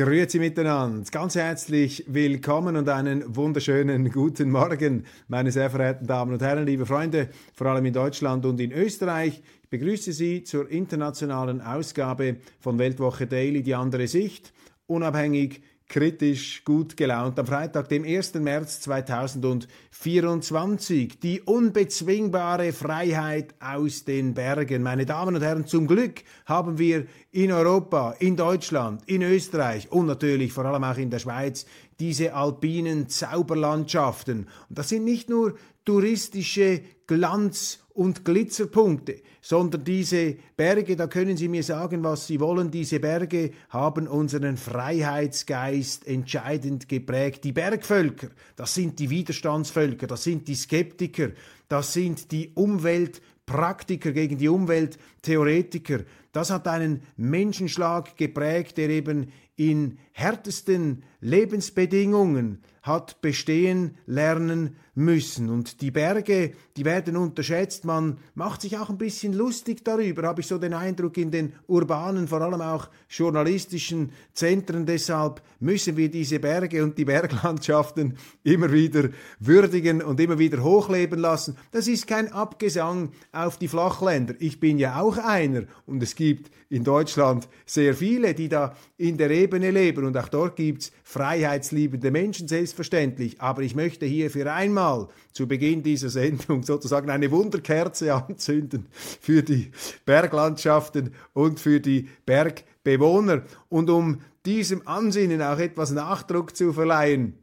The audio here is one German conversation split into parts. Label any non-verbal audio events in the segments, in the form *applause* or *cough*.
Grüezi miteinander, ganz herzlich willkommen und einen wunderschönen guten Morgen, meine sehr verehrten Damen und Herren, liebe Freunde, vor allem in Deutschland und in Österreich. Ich begrüße Sie zur internationalen Ausgabe von Weltwoche Daily, die andere Sicht, unabhängig, kritisch, gut gelaunt. Am Freitag, dem 1. März 2024, die unbezwingbare Freiheit aus den Bergen. Meine Damen und Herren, zum Glück haben wir in Europa, in Deutschland, in Österreich und natürlich vor allem auch in der Schweiz diese alpinen Zauberlandschaften. Und das sind nicht nur touristische Glanz- und Glitzerpunkte, sondern diese Berge, da können Sie mir sagen, was Sie wollen, diese Berge haben unseren Freiheitsgeist entscheidend geprägt. Die Bergvölker, das sind die Widerstandsvölker, das sind die Skeptiker, das sind die Umweltpraktiker gegen die Umwelttheoretiker. Das hat einen Menschenschlag geprägt, der eben in härtesten Lebensbedingungen hat bestehen lernen müssen. Und die Berge, die werden unterschätzt. Man macht sich auch ein bisschen lustig darüber, habe ich so den Eindruck, in den urbanen, vor allem auch journalistischen Zentren. Deshalb müssen wir diese Berge und die Berglandschaften *laughs* immer wieder würdigen und immer wieder hochleben lassen. Das ist kein Abgesang auf die Flachländer. Ich bin ja auch einer und es gibt in Deutschland sehr viele, die da in der Ebene leben und auch dort gibt's freiheitsliebende Menschen, selbstverständlich. Aber ich möchte hier für einmal zu Beginn dieser Sendung sozusagen eine Wunderkerze anzünden für die Berglandschaften und für die Bergbewohner. Und um diesem Ansinnen auch etwas Nachdruck zu verleihen,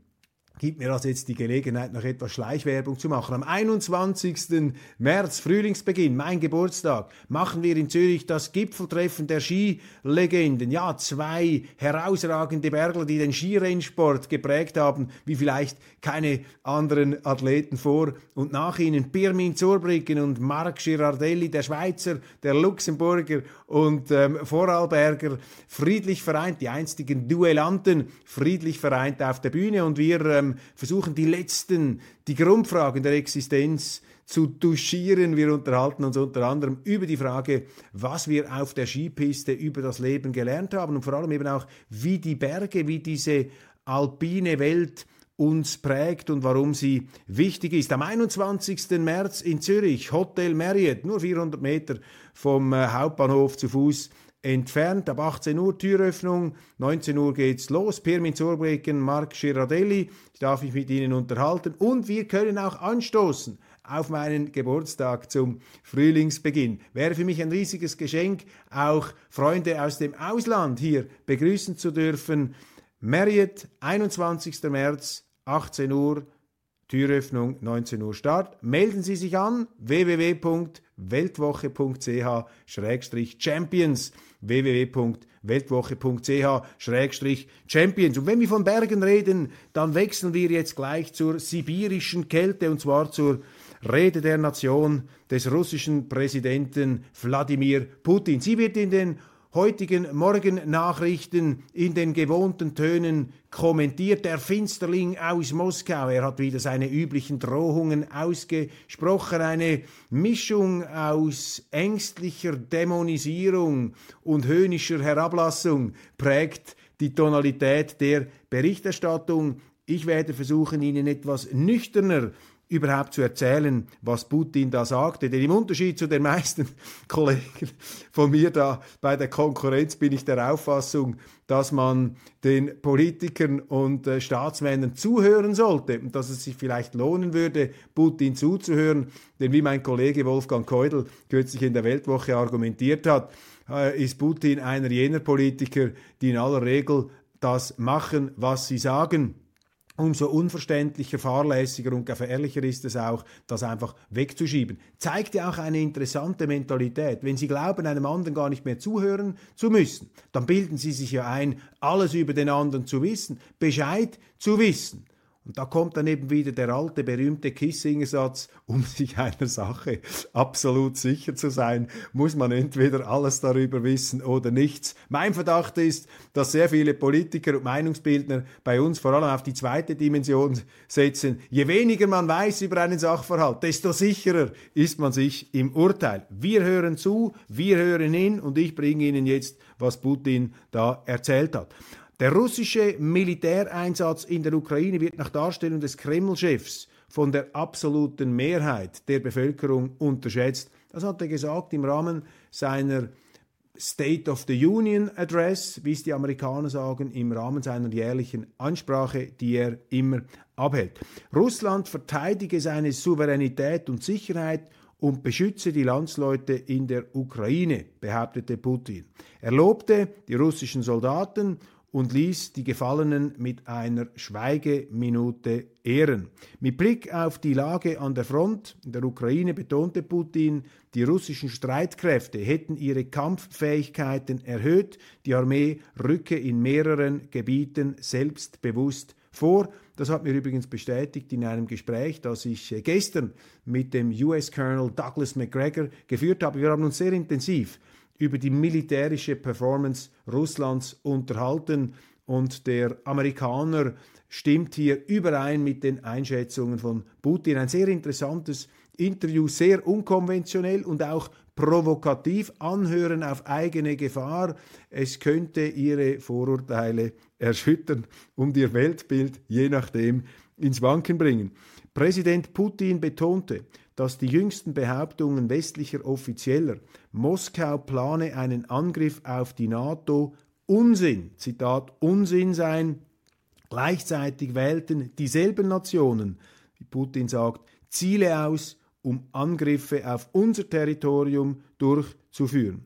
gibt mir also jetzt die Gelegenheit, noch etwas Schleichwerbung zu machen. Am 21. März, Frühlingsbeginn, mein Geburtstag, machen wir in Zürich das Gipfeltreffen der Skilegenden. Ja, zwei herausragende Bergler, die den Skirennsport geprägt haben, wie vielleicht keine anderen Athleten vor und nach ihnen. Pirmin Zurbriggen und Marc Girardelli, der Schweizer, der Luxemburger und ähm, Vorarlberger, friedlich vereint, die einstigen Duellanten, friedlich vereint auf der Bühne und wir ähm, versuchen die letzten, die Grundfragen der Existenz zu duschieren. Wir unterhalten uns unter anderem über die Frage, was wir auf der Skipiste über das Leben gelernt haben und vor allem eben auch, wie die Berge, wie diese alpine Welt uns prägt und warum sie wichtig ist. Am 21. März in Zürich, Hotel Marriott, nur 400 Meter vom äh, Hauptbahnhof zu Fuß entfernt. Ab 18 Uhr Türöffnung, 19 Uhr geht's los. Pirmin Zurbregen, Marc Girardelli, ich darf mich mit Ihnen unterhalten und wir können auch anstoßen auf meinen Geburtstag zum Frühlingsbeginn. Wäre für mich ein riesiges Geschenk, auch Freunde aus dem Ausland hier begrüßen zu dürfen. Marriott, 21. März, 18 Uhr, Türöffnung 19 Uhr Start. Melden Sie sich an www.weltwoche.ch-champions www.weltwoche.ch-champions. Und wenn wir von Bergen reden, dann wechseln wir jetzt gleich zur sibirischen Kälte und zwar zur Rede der Nation des russischen Präsidenten Wladimir Putin. Sie wird in den heutigen Morgennachrichten in den gewohnten Tönen kommentiert. Der Finsterling aus Moskau, er hat wieder seine üblichen Drohungen ausgesprochen. Eine Mischung aus ängstlicher Dämonisierung und höhnischer Herablassung prägt die Tonalität der Berichterstattung. Ich werde versuchen, Ihnen etwas nüchterner überhaupt zu erzählen, was Putin da sagte. Denn im Unterschied zu den meisten *laughs* Kollegen von mir da bei der Konkurrenz bin ich der Auffassung, dass man den Politikern und äh, Staatsmännern zuhören sollte und dass es sich vielleicht lohnen würde, Putin zuzuhören. Denn wie mein Kollege Wolfgang Keudel kürzlich in der Weltwoche argumentiert hat, äh, ist Putin einer jener Politiker, die in aller Regel das machen, was sie sagen umso unverständlicher, fahrlässiger und gefährlicher ist es auch, das einfach wegzuschieben. Zeigt ja auch eine interessante Mentalität. Wenn Sie glauben, einem anderen gar nicht mehr zuhören zu müssen, dann bilden Sie sich ja ein, alles über den anderen zu wissen, Bescheid zu wissen. Und da kommt dann eben wieder der alte berühmte Kissinger-Satz, um sich einer Sache absolut sicher zu sein, muss man entweder alles darüber wissen oder nichts. Mein Verdacht ist, dass sehr viele Politiker und Meinungsbildner bei uns vor allem auf die zweite Dimension setzen. Je weniger man weiß über einen Sachverhalt, desto sicherer ist man sich im Urteil. Wir hören zu, wir hören hin und ich bringe Ihnen jetzt, was Putin da erzählt hat. Der russische Militäreinsatz in der Ukraine wird nach Darstellung des Kreml-Chefs von der absoluten Mehrheit der Bevölkerung unterschätzt. Das hat er gesagt im Rahmen seiner State of the Union Address, wie es die Amerikaner sagen, im Rahmen seiner jährlichen Ansprache, die er immer abhält. Russland verteidige seine Souveränität und Sicherheit und beschütze die Landsleute in der Ukraine, behauptete Putin. Er lobte die russischen Soldaten und ließ die Gefallenen mit einer Schweigeminute ehren. Mit Blick auf die Lage an der Front in der Ukraine betonte Putin, die russischen Streitkräfte hätten ihre Kampffähigkeiten erhöht, die Armee rücke in mehreren Gebieten selbstbewusst vor. Das hat mir übrigens bestätigt in einem Gespräch, das ich äh, gestern mit dem US-Colonel Douglas McGregor geführt habe. Wir haben uns sehr intensiv über die militärische Performance Russlands unterhalten und der Amerikaner stimmt hier überein mit den Einschätzungen von Putin. Ein sehr interessantes Interview, sehr unkonventionell und auch provokativ anhören auf eigene Gefahr. Es könnte ihre Vorurteile erschüttern und ihr Weltbild je nachdem ins Wanken bringen. Präsident Putin betonte, dass die jüngsten Behauptungen westlicher Offizieller, Moskau plane einen Angriff auf die NATO, Unsinn, Zitat, Unsinn sein. Gleichzeitig wählten dieselben Nationen, wie Putin sagt, Ziele aus, um Angriffe auf unser Territorium durchzuführen.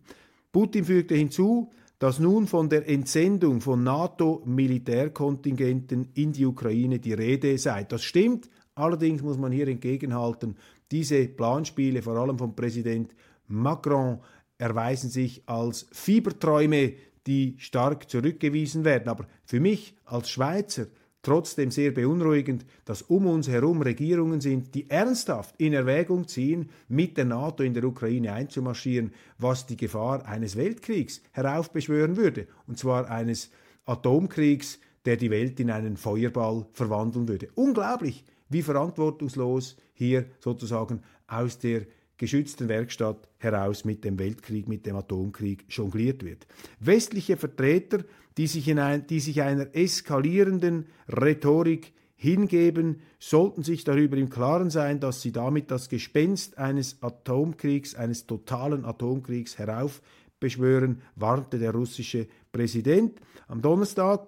Putin fügte hinzu, dass nun von der Entsendung von NATO-Militärkontingenten in die Ukraine die Rede sei. Das stimmt, allerdings muss man hier entgegenhalten, diese Planspiele, vor allem vom Präsident Macron, erweisen sich als Fieberträume, die stark zurückgewiesen werden. Aber für mich als Schweizer trotzdem sehr beunruhigend, dass um uns herum Regierungen sind, die ernsthaft in Erwägung ziehen, mit der NATO in der Ukraine einzumarschieren, was die Gefahr eines Weltkriegs heraufbeschwören würde, und zwar eines Atomkriegs, der die Welt in einen Feuerball verwandeln würde. Unglaublich, wie verantwortungslos hier sozusagen aus der geschützten Werkstatt heraus mit dem Weltkrieg, mit dem Atomkrieg jongliert wird. Westliche Vertreter, die sich, ein, die sich einer eskalierenden Rhetorik hingeben, sollten sich darüber im Klaren sein, dass sie damit das Gespenst eines Atomkriegs, eines totalen Atomkriegs heraufbeschwören, warnte der russische Präsident. Am Donnerstag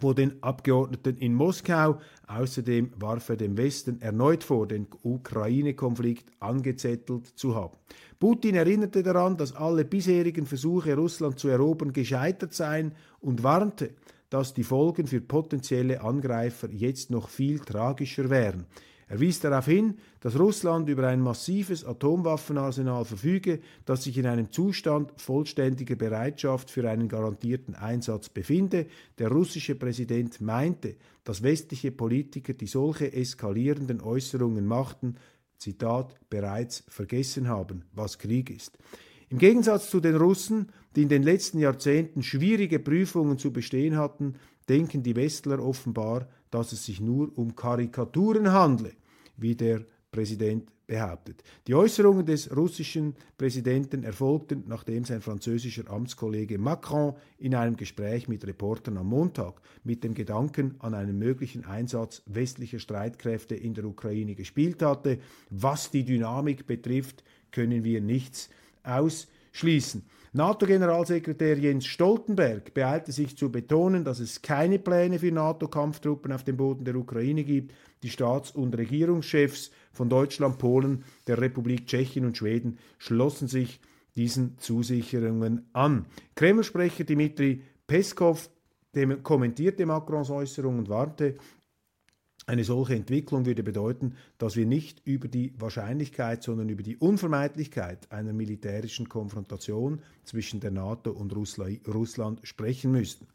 vor den Abgeordneten in Moskau. Außerdem warf er dem Westen erneut vor, den Ukraine-Konflikt angezettelt zu haben. Putin erinnerte daran, dass alle bisherigen Versuche, Russland zu erobern, gescheitert seien und warnte, dass die Folgen für potenzielle Angreifer jetzt noch viel tragischer wären. Er wies darauf hin, dass Russland über ein massives Atomwaffenarsenal verfüge, das sich in einem Zustand vollständiger Bereitschaft für einen garantierten Einsatz befinde. Der russische Präsident meinte, dass westliche Politiker, die solche eskalierenden Äußerungen machten, Zitat, bereits vergessen haben, was Krieg ist. Im Gegensatz zu den Russen, die in den letzten Jahrzehnten schwierige Prüfungen zu bestehen hatten, denken die Westler offenbar, dass es sich nur um Karikaturen handle wie der Präsident behauptet. Die Äußerungen des russischen Präsidenten erfolgten, nachdem sein französischer Amtskollege Macron in einem Gespräch mit Reportern am Montag mit dem Gedanken an einen möglichen Einsatz westlicher Streitkräfte in der Ukraine gespielt hatte. Was die Dynamik betrifft, können wir nichts ausschließen. NATO-Generalsekretär Jens Stoltenberg beeilte sich zu betonen, dass es keine Pläne für NATO-Kampftruppen auf dem Boden der Ukraine gibt. Die Staats- und Regierungschefs von Deutschland, Polen, der Republik Tschechien und Schweden schlossen sich diesen Zusicherungen an. Kreml-Sprecher Dmitri Peskov kommentierte Macrons Äußerung und warnte, Eine solche Entwicklung würde bedeuten, dass wir nicht über die Wahrscheinlichkeit, sondern über die Unvermeidlichkeit einer militärischen Konfrontation zwischen der NATO und Russland sprechen müssten.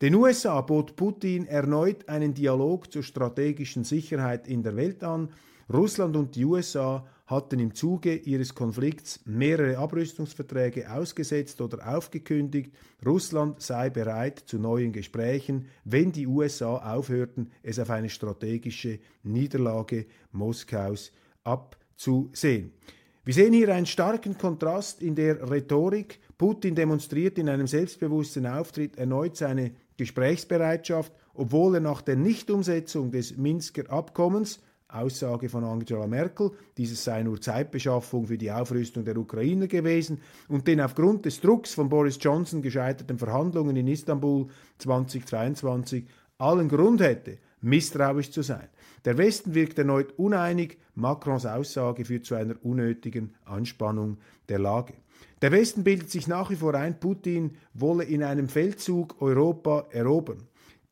Den USA bot Putin erneut einen Dialog zur strategischen Sicherheit in der Welt an. Russland und die USA hatten im Zuge ihres Konflikts mehrere Abrüstungsverträge ausgesetzt oder aufgekündigt, Russland sei bereit zu neuen Gesprächen, wenn die USA aufhörten, es auf eine strategische Niederlage Moskaus abzusehen. Wir sehen hier einen starken Kontrast in der Rhetorik. Putin demonstriert in einem selbstbewussten Auftritt erneut seine Gesprächsbereitschaft, obwohl er nach der Nichtumsetzung des Minsker Abkommens Aussage von Angela Merkel, dieses sei nur Zeitbeschaffung für die Aufrüstung der Ukrainer gewesen und den aufgrund des Drucks von Boris Johnson gescheiterten Verhandlungen in Istanbul 2022 allen Grund hätte, misstrauisch zu sein. Der Westen wirkt erneut uneinig, Macrons Aussage führt zu einer unnötigen Anspannung der Lage. Der Westen bildet sich nach wie vor ein, Putin wolle in einem Feldzug Europa erobern.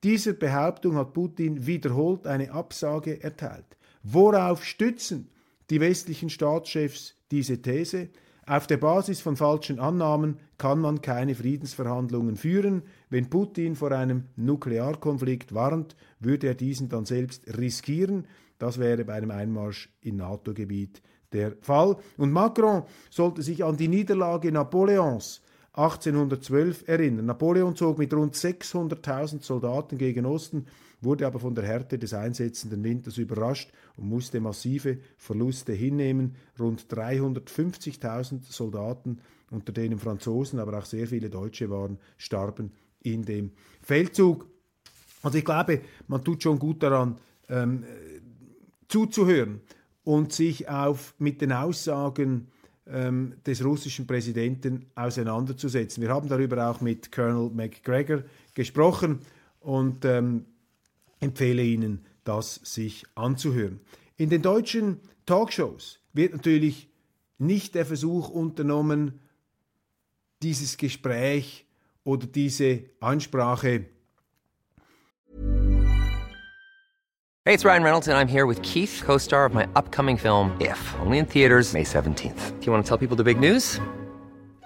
Dieser Behauptung hat Putin wiederholt eine Absage erteilt. Worauf stützen die westlichen Staatschefs diese These? Auf der Basis von falschen Annahmen kann man keine Friedensverhandlungen führen. Wenn Putin vor einem Nuklearkonflikt warnt, würde er diesen dann selbst riskieren. Das wäre bei einem Einmarsch in NATO-Gebiet der Fall. Und Macron sollte sich an die Niederlage Napoleons 1812 erinnern. Napoleon zog mit rund 600.000 Soldaten gegen Osten wurde aber von der Härte des einsetzenden Winters überrascht und musste massive Verluste hinnehmen. Rund 350.000 Soldaten, unter denen Franzosen, aber auch sehr viele Deutsche waren, starben in dem Feldzug. Also ich glaube, man tut schon gut daran, ähm, zuzuhören und sich auf, mit den Aussagen ähm, des russischen Präsidenten auseinanderzusetzen. Wir haben darüber auch mit Colonel McGregor gesprochen und ähm, empfehle Ihnen, das sich anzuhören. In den deutschen Talkshows wird natürlich nicht der Versuch unternommen, dieses Gespräch oder diese Ansprache Hey, it's Ryan Reynolds and I'm here with Keith, co-star of my upcoming film If, only in theaters May 17th. Do you want to tell people the big news?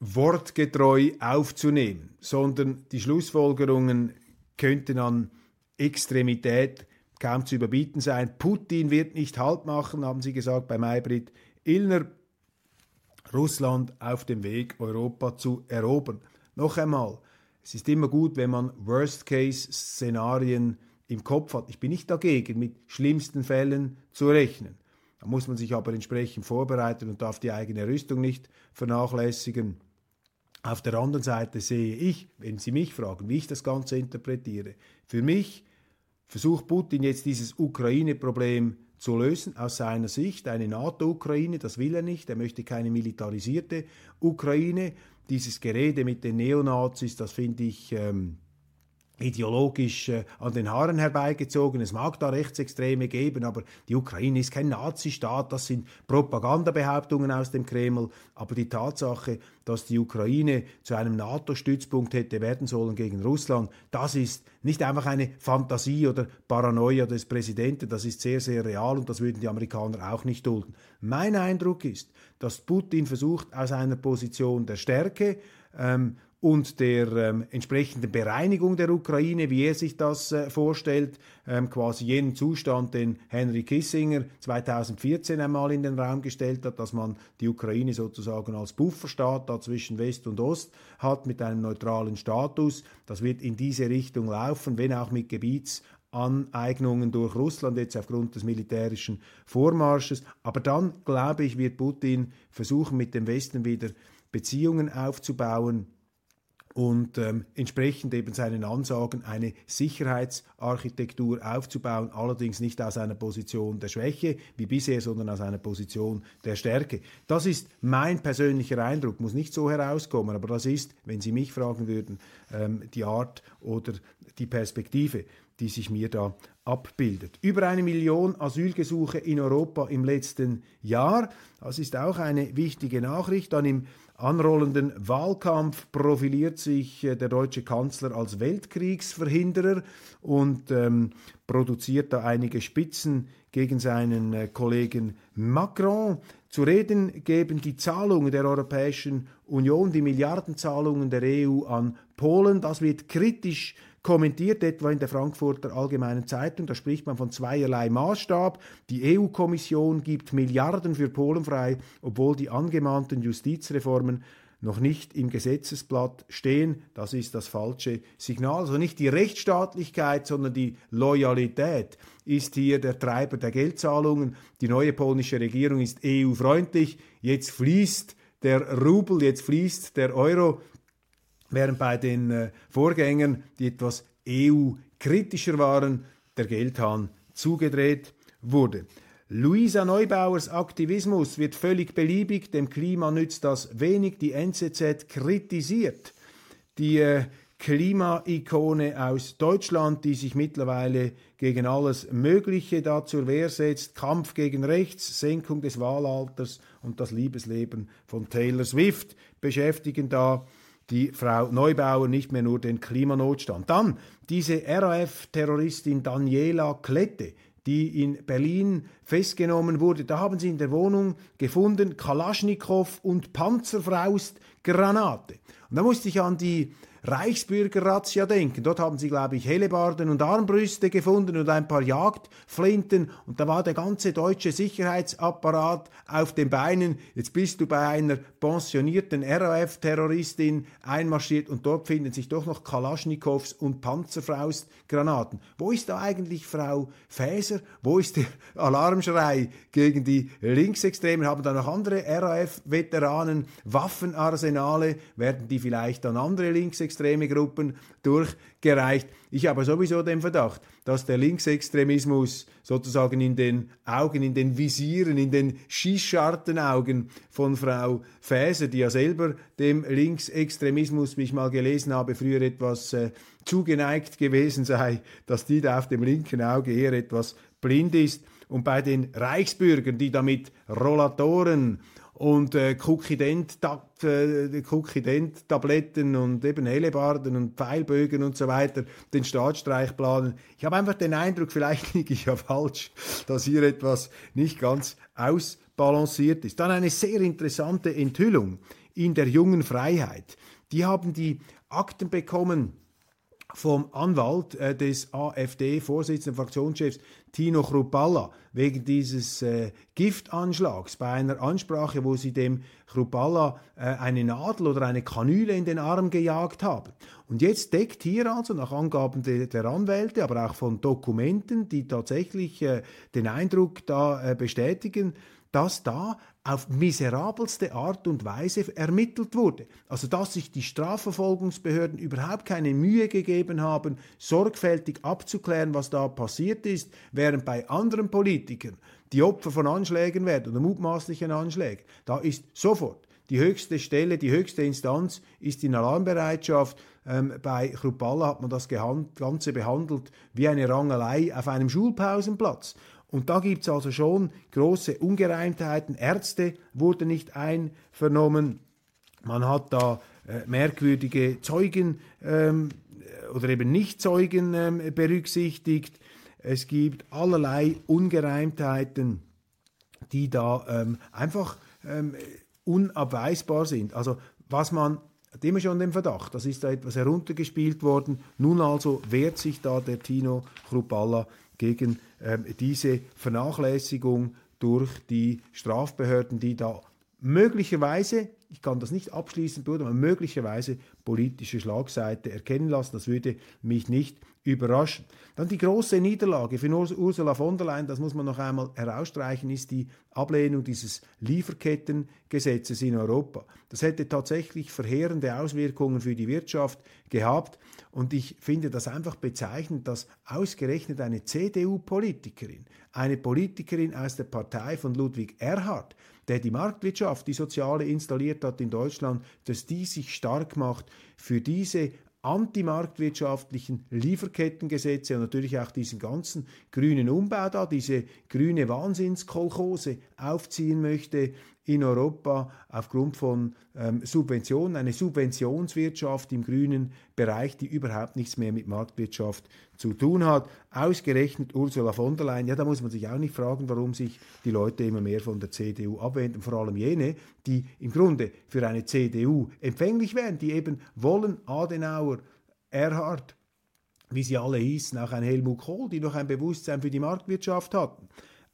Wortgetreu aufzunehmen, sondern die Schlussfolgerungen könnten an Extremität kaum zu überbieten sein. Putin wird nicht Halt machen, haben sie gesagt bei Maybrit Illner. Russland auf dem Weg, Europa zu erobern. Noch einmal, es ist immer gut, wenn man Worst-Case-Szenarien im Kopf hat. Ich bin nicht dagegen, mit schlimmsten Fällen zu rechnen. Da muss man sich aber entsprechend vorbereiten und darf die eigene Rüstung nicht vernachlässigen. Auf der anderen Seite sehe ich, wenn Sie mich fragen, wie ich das Ganze interpretiere, für mich versucht Putin jetzt dieses Ukraine-Problem zu lösen aus seiner Sicht. Eine NATO-Ukraine, das will er nicht. Er möchte keine militarisierte Ukraine. Dieses Gerede mit den Neonazis, das finde ich ähm, ideologisch äh, an den Haaren herbeigezogen. Es mag da Rechtsextreme geben, aber die Ukraine ist kein Nazistaat. Das sind Propagandabehauptungen aus dem Kreml. Aber die Tatsache, dass die Ukraine zu einem NATO-Stützpunkt hätte werden sollen gegen Russland, das ist nicht einfach eine Fantasie oder Paranoia des Präsidenten. Das ist sehr, sehr real und das würden die Amerikaner auch nicht dulden. Mein Eindruck ist, dass Putin versucht, aus einer Position der Stärke ähm, und der ähm, entsprechenden Bereinigung der Ukraine, wie er sich das äh, vorstellt, ähm, quasi jenen Zustand, den Henry Kissinger 2014 einmal in den Raum gestellt hat, dass man die Ukraine sozusagen als Bufferstaat da zwischen West und Ost hat mit einem neutralen Status. Das wird in diese Richtung laufen, wenn auch mit Gebietsaneignungen durch Russland jetzt aufgrund des militärischen Vormarsches. Aber dann, glaube ich, wird Putin versuchen, mit dem Westen wieder Beziehungen aufzubauen, und ähm, entsprechend eben seinen Ansagen eine Sicherheitsarchitektur aufzubauen, allerdings nicht aus einer Position der Schwäche wie bisher, sondern aus einer Position der Stärke. Das ist mein persönlicher Eindruck, muss nicht so herauskommen, aber das ist, wenn Sie mich fragen würden, ähm, die Art oder die Perspektive, die sich mir da abbildet. Über eine Million Asylgesuche in Europa im letzten Jahr. Das ist auch eine wichtige Nachricht. Dann im anrollenden Wahlkampf profiliert sich äh, der deutsche Kanzler als Weltkriegsverhinderer und ähm, produziert da einige Spitzen gegen seinen äh, Kollegen Macron. Zu reden geben die Zahlungen der Europäischen Union, die Milliardenzahlungen der EU an Polen. Das wird kritisch kommentiert, etwa in der Frankfurter Allgemeinen Zeitung. Da spricht man von zweierlei Maßstab. Die EU-Kommission gibt Milliarden für Polen frei, obwohl die angemahnten Justizreformen noch nicht im Gesetzesblatt stehen. Das ist das falsche Signal. Also nicht die Rechtsstaatlichkeit, sondern die Loyalität ist hier der Treiber der Geldzahlungen. Die neue polnische Regierung ist EU-freundlich. Jetzt fließt der Rubel, jetzt fließt der Euro während bei den äh, Vorgängern, die etwas EU-kritischer waren, der Geldhahn zugedreht wurde. Luisa Neubauers Aktivismus wird völlig beliebig, dem Klima nützt das wenig. Die NZZ kritisiert die äh, Klimaikone aus Deutschland, die sich mittlerweile gegen alles Mögliche da zur Wehr setzt. Kampf gegen Rechts, Senkung des Wahlalters und das Liebesleben von Taylor Swift beschäftigen da die Frau Neubauer nicht mehr nur den Klimanotstand. Dann diese RAF-Terroristin Daniela Klette, die in Berlin festgenommen wurde. Da haben sie in der Wohnung gefunden Kalaschnikow und Panzerfaust-Granate. Und da musste ich an die Reichsbürger-Razzia denken. Dort haben sie, glaube ich, Hellebarden und Armbrüste gefunden und ein paar Jagdflinten. Und da war der ganze deutsche Sicherheitsapparat auf den Beinen. Jetzt bist du bei einer pensionierten RAF-Terroristin einmarschiert und dort finden sich doch noch Kalaschnikows und Panzerfaustgranaten. Wo ist da eigentlich Frau Faeser? Wo ist der Alarmschrei gegen die Linksextremen? Haben da noch andere RAF-Veteranen Waffenarsenale? Werden die vielleicht an andere rechtsextreme Gruppen durchgereicht. Ich habe sowieso den Verdacht, dass der Linksextremismus sozusagen in den Augen, in den Visieren, in den Schießschartenaugen von Frau Faeser, die ja selber dem Linksextremismus, wie ich mal gelesen habe, früher etwas äh, zugeneigt gewesen sei, dass die da auf dem linken Auge eher etwas blind ist. Und bei den Reichsbürgern, die damit Rollatoren und äh, Kukident-Tabletten äh, und eben Hellebarden und Pfeilbögen und so weiter den Staatsstreich planen. Ich habe einfach den Eindruck, vielleicht *laughs* liege ich ja falsch, dass hier etwas nicht ganz ausbalanciert ist. Dann eine sehr interessante Enthüllung in der jungen Freiheit. Die haben die Akten bekommen vom Anwalt äh, des AfD-Vorsitzenden Fraktionschefs Tino Chrupalla wegen dieses äh, Giftanschlags bei einer Ansprache, wo sie dem Chrupalla äh, eine Nadel oder eine Kanüle in den Arm gejagt haben. Und jetzt deckt hier also nach Angaben de, der Anwälte, aber auch von Dokumenten, die tatsächlich äh, den Eindruck da äh, bestätigen, dass da auf miserabelste Art und Weise ermittelt wurde. Also dass sich die Strafverfolgungsbehörden überhaupt keine Mühe gegeben haben, sorgfältig abzuklären, was da passiert ist, während bei anderen Politikern die Opfer von Anschlägen werden oder mutmaßlichen Anschlägen, da ist sofort die höchste Stelle, die höchste Instanz ist in Alarmbereitschaft. Ähm, bei Chrupalla hat man das Ganze behandelt wie eine Rangelei auf einem Schulpausenplatz. Und da gibt es also schon große Ungereimtheiten. Ärzte wurden nicht einvernommen. Man hat da äh, merkwürdige Zeugen ähm, oder eben Nicht-Zeugen ähm, berücksichtigt. Es gibt allerlei Ungereimtheiten, die da ähm, einfach ähm, unabweisbar sind. Also was man hat immer schon den Verdacht, das ist da etwas heruntergespielt worden. Nun also wehrt sich da der Tino Chrupalla gegen ähm, diese Vernachlässigung durch die Strafbehörden, die da möglicherweise, ich kann das nicht abschließend beurteilen, aber möglicherweise politische Schlagseite erkennen lassen. Das würde mich nicht überraschen. Dann die große Niederlage für Ursula von der Leyen, das muss man noch einmal herausstreichen, ist die Ablehnung dieses Lieferkettengesetzes in Europa. Das hätte tatsächlich verheerende Auswirkungen für die Wirtschaft gehabt. Und ich finde das einfach bezeichnend, dass ausgerechnet eine CDU-Politikerin, eine Politikerin aus der Partei von Ludwig Erhard, der die Marktwirtschaft, die soziale installiert hat in Deutschland, dass die sich stark macht für diese antimarktwirtschaftlichen Lieferkettengesetze und natürlich auch diesen ganzen grünen Umbau da, diese grüne Wahnsinnskolchose aufziehen möchte in Europa aufgrund von ähm, Subventionen, eine Subventionswirtschaft im grünen Bereich, die überhaupt nichts mehr mit Marktwirtschaft zu tun hat. Ausgerechnet Ursula von der Leyen, ja, da muss man sich auch nicht fragen, warum sich die Leute immer mehr von der CDU abwenden, vor allem jene, die im Grunde für eine CDU empfänglich wären, die eben wollen Adenauer, Erhard, wie sie alle hießen, auch ein Helmut Kohl, die noch ein Bewusstsein für die Marktwirtschaft hatten.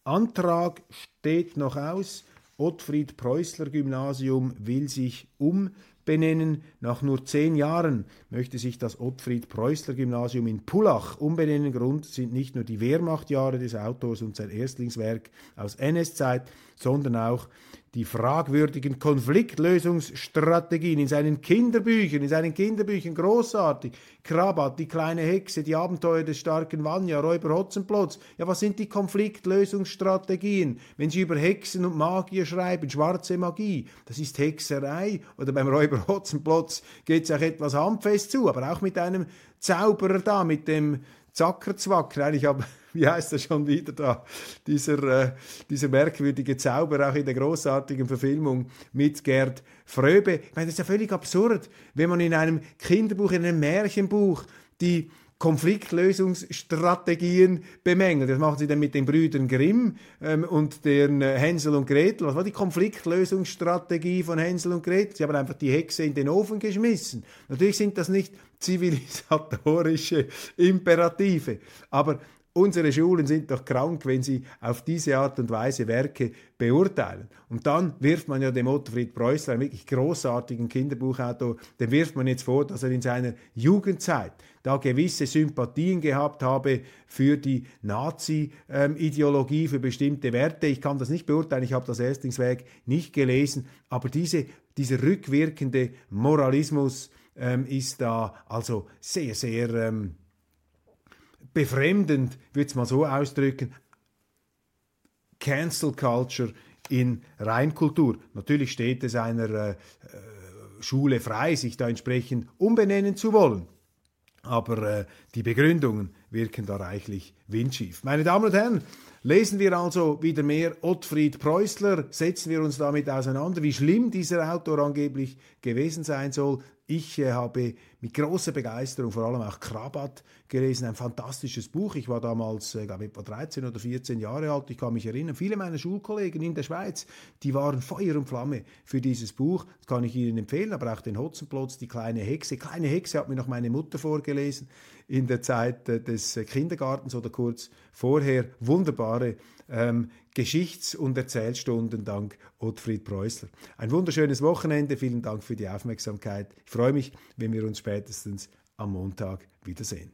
Antrag steht noch aus. Ottfried Preußler Gymnasium will sich umbenennen. Nach nur zehn Jahren möchte sich das Ottfried Preußler Gymnasium in Pullach umbenennen. Grund sind nicht nur die Wehrmachtjahre des Autors und sein Erstlingswerk aus NS-Zeit, sondern auch die fragwürdigen Konfliktlösungsstrategien in seinen Kinderbüchern, in seinen Kinderbüchern großartig. Krabat, die kleine Hexe, die Abenteuer des starken Vanya, Räuber Hotzenplotz. Ja, was sind die Konfliktlösungsstrategien? Wenn Sie über Hexen und Magier schreiben, schwarze Magie, das ist Hexerei. Oder beim Räuber Hotzenplotz geht es auch etwas handfest zu, aber auch mit einem Zauberer da, mit dem Zackerzwacker. Ich habe *laughs* wie heißt er schon wieder da, dieser, äh, dieser merkwürdige Zauber auch in der großartigen Verfilmung mit Gerd Fröbe. Ich meine, das ist ja völlig absurd, wenn man in einem Kinderbuch, in einem Märchenbuch die Konfliktlösungsstrategien bemängelt. Das machen sie dann mit den Brüdern Grimm ähm, und den äh, Hänsel und Gretel. Was war die Konfliktlösungsstrategie von Hänsel und Gretel? Sie haben einfach die Hexe in den Ofen geschmissen. Natürlich sind das nicht zivilisatorische Imperative, aber Unsere Schulen sind doch krank, wenn sie auf diese Art und Weise Werke beurteilen. Und dann wirft man ja dem Ottfried Preußler, einem wirklich großartigen Kinderbuchautor, dem wirft man jetzt vor, dass er in seiner Jugendzeit da gewisse Sympathien gehabt habe für die Nazi-Ideologie, für bestimmte Werte. Ich kann das nicht beurteilen, ich habe das Erstlingswerk nicht gelesen, aber diese, dieser rückwirkende Moralismus ähm, ist da also sehr, sehr... Ähm, befremdend, würde es mal so ausdrücken, Cancel Culture in Reinkultur. Natürlich steht es einer äh, äh, Schule frei, sich da entsprechend umbenennen zu wollen. Aber äh, die Begründungen wirken da reichlich windschief. Meine Damen und Herren, lesen wir also wieder mehr Ottfried Preußler, setzen wir uns damit auseinander, wie schlimm dieser Autor angeblich gewesen sein soll. Ich äh, habe mit großer Begeisterung vor allem auch Krabat gelesen, ein fantastisches Buch. Ich war damals, äh, glaube etwa 13 oder 14 Jahre alt. Ich kann mich erinnern, viele meiner Schulkollegen in der Schweiz, die waren Feuer und Flamme für dieses Buch. Das kann ich Ihnen empfehlen, aber auch den Hotzenplotz, die kleine Hexe. Kleine Hexe hat mir noch meine Mutter vorgelesen in der Zeit äh, des Kindergartens oder kurz vorher. Wunderbare ähm, Geschichts- und Erzählstunden dank Ottfried Preußler. Ein wunderschönes Wochenende. Vielen Dank für die Aufmerksamkeit. Ich freue mich, wenn wir uns spätestens am Montag wiedersehen.